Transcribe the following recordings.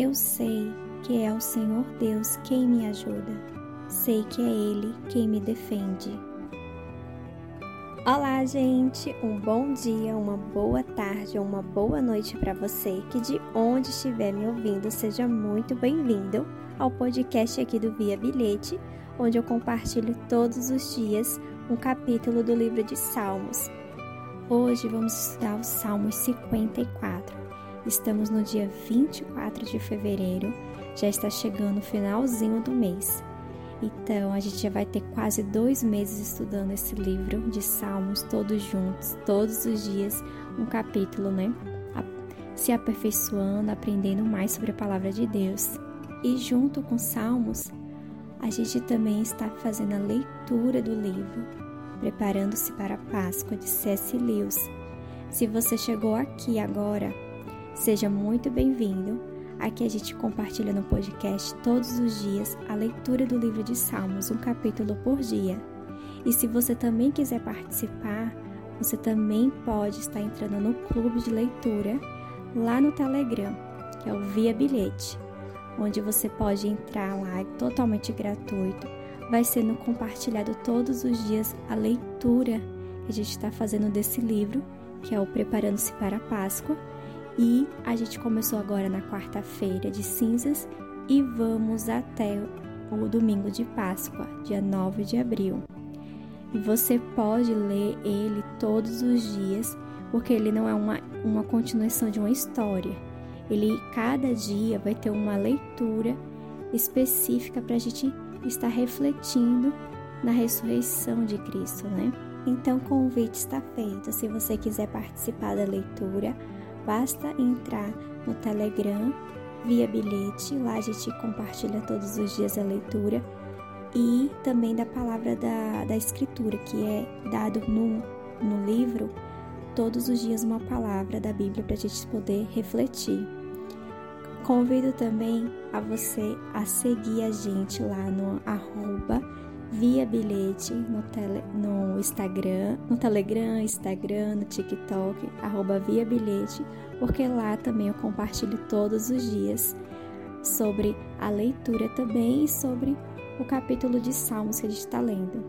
Eu sei que é o Senhor Deus quem me ajuda. Sei que é Ele quem me defende. Olá, gente! Um bom dia, uma boa tarde ou uma boa noite para você que de onde estiver me ouvindo, seja muito bem-vindo ao podcast aqui do Via Bilhete, onde eu compartilho todos os dias um capítulo do livro de Salmos. Hoje vamos estudar o Salmos 54. Estamos no dia 24 de fevereiro, já está chegando o finalzinho do mês. Então a gente já vai ter quase dois meses estudando esse livro de Salmos, todos juntos, todos os dias, um capítulo, né? Se aperfeiçoando, aprendendo mais sobre a palavra de Deus. E junto com Salmos, a gente também está fazendo a leitura do livro, preparando-se para a Páscoa de C.S. Lewis. Se você chegou aqui agora, seja muito bem-vindo. Aqui a gente compartilha no podcast todos os dias a leitura do livro de Salmos, um capítulo por dia. E se você também quiser participar, você também pode estar entrando no clube de leitura lá no Telegram, que é o Via Bilhete onde você pode entrar lá, é totalmente gratuito. Vai sendo compartilhado todos os dias a leitura que a gente está fazendo desse livro, que é o Preparando-se para a Páscoa. E a gente começou agora na quarta-feira de cinzas e vamos até o domingo de Páscoa, dia 9 de abril. E você pode ler ele todos os dias, porque ele não é uma, uma continuação de uma história ele cada dia vai ter uma leitura específica para a gente estar refletindo na ressurreição de Cristo, né? Então, o convite está feito. Se você quiser participar da leitura, basta entrar no Telegram via bilhete. Lá a gente compartilha todos os dias a leitura e também da palavra da, da Escritura, que é dado no, no livro todos os dias uma palavra da Bíblia para a gente poder refletir. Convido também a você a seguir a gente lá no arroba via bilhete no, tele, no Instagram, no Telegram, Instagram, no TikTok, arroba via bilhete, porque lá também eu compartilho todos os dias sobre a leitura também e sobre o capítulo de Salmos que a gente está lendo.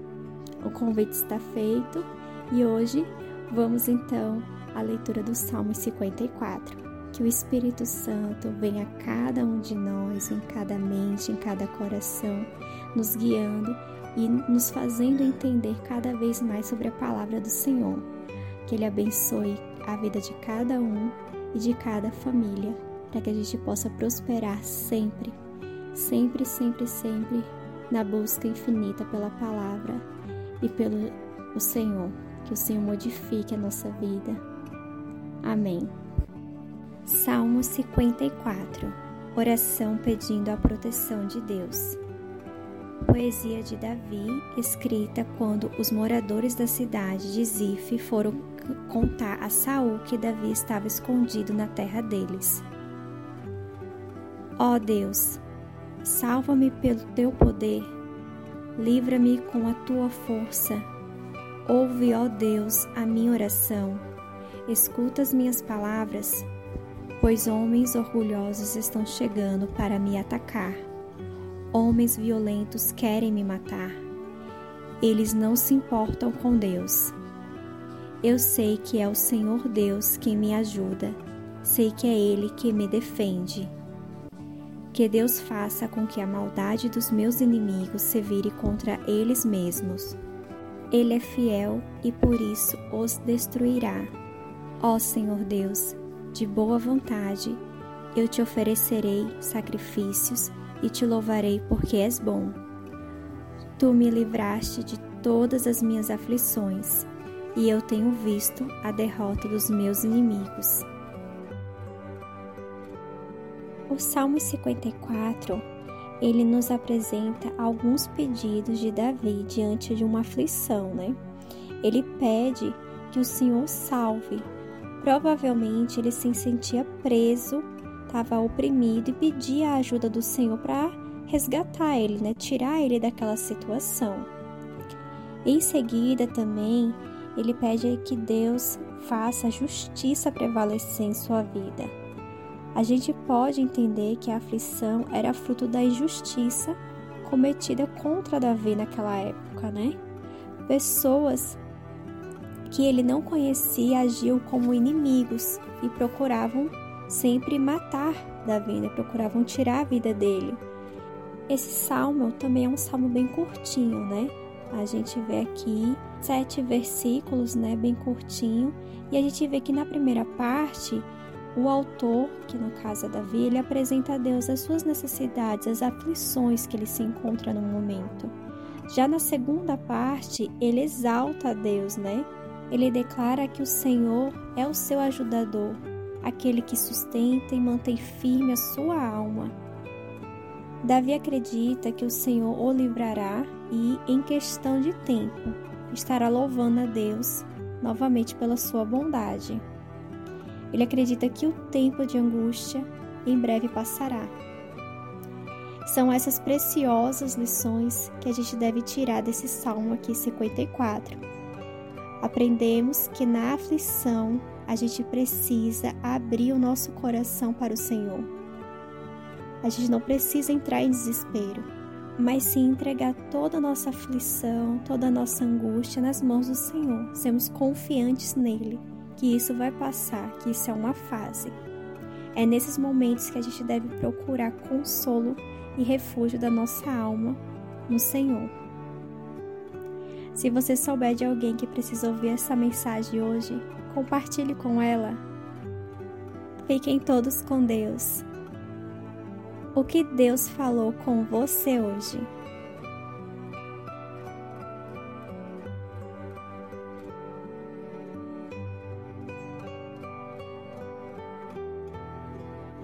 O convite está feito e hoje vamos então à leitura do Salmo 54. Que o Espírito Santo venha a cada um de nós, em cada mente, em cada coração, nos guiando e nos fazendo entender cada vez mais sobre a palavra do Senhor. Que Ele abençoe a vida de cada um e de cada família, para que a gente possa prosperar sempre, sempre, sempre, sempre na busca infinita pela palavra e pelo o Senhor. Que o Senhor modifique a nossa vida. Amém. Salmo 54 Oração pedindo a proteção de Deus. Poesia de Davi, escrita quando os moradores da cidade de Zif foram contar a Saul que Davi estava escondido na terra deles. Ó Deus, salva-me pelo teu poder, livra-me com a tua força. Ouve, ó Deus, a minha oração. Escuta as minhas palavras pois homens orgulhosos estão chegando para me atacar. Homens violentos querem me matar. Eles não se importam com Deus. Eu sei que é o Senhor Deus quem me ajuda, sei que é Ele que me defende. Que Deus faça com que a maldade dos meus inimigos se vire contra eles mesmos. Ele é fiel e por isso os destruirá. Ó Senhor Deus, de boa vontade, eu te oferecerei sacrifícios e te louvarei porque és bom. Tu me livraste de todas as minhas aflições, e eu tenho visto a derrota dos meus inimigos. O Salmo 54, ele nos apresenta alguns pedidos de Davi diante de uma aflição, né? Ele pede que o Senhor salve Provavelmente ele se sentia preso, estava oprimido e pedia a ajuda do Senhor para resgatar ele, né? tirar ele daquela situação. Em seguida, também, ele pede que Deus faça a justiça prevalecer em sua vida. a gente pode entender que a aflição era fruto da injustiça cometida contra Davi naquela época, né? Pessoas que ele não conhecia agiam como inimigos e procuravam sempre matar Davi, né? procuravam tirar a vida dele. Esse salmo também é um salmo bem curtinho, né? A gente vê aqui sete versículos, né, bem curtinho, e a gente vê que na primeira parte o autor, que no caso é Davi, ele apresenta a Deus as suas necessidades, as aflições que ele se encontra no momento. Já na segunda parte, ele exalta a Deus, né? Ele declara que o Senhor é o seu ajudador, aquele que sustenta e mantém firme a sua alma. Davi acredita que o Senhor o livrará e, em questão de tempo, estará louvando a Deus novamente pela sua bondade. Ele acredita que o tempo de angústia em breve passará. São essas preciosas lições que a gente deve tirar desse salmo aqui 54. Aprendemos que na aflição a gente precisa abrir o nosso coração para o Senhor. A gente não precisa entrar em desespero, mas sim entregar toda a nossa aflição, toda a nossa angústia nas mãos do Senhor. Sermos confiantes nele que isso vai passar, que isso é uma fase. É nesses momentos que a gente deve procurar consolo e refúgio da nossa alma no Senhor. Se você souber de alguém que precisa ouvir essa mensagem hoje, compartilhe com ela. Fiquem todos com Deus. O que Deus falou com você hoje?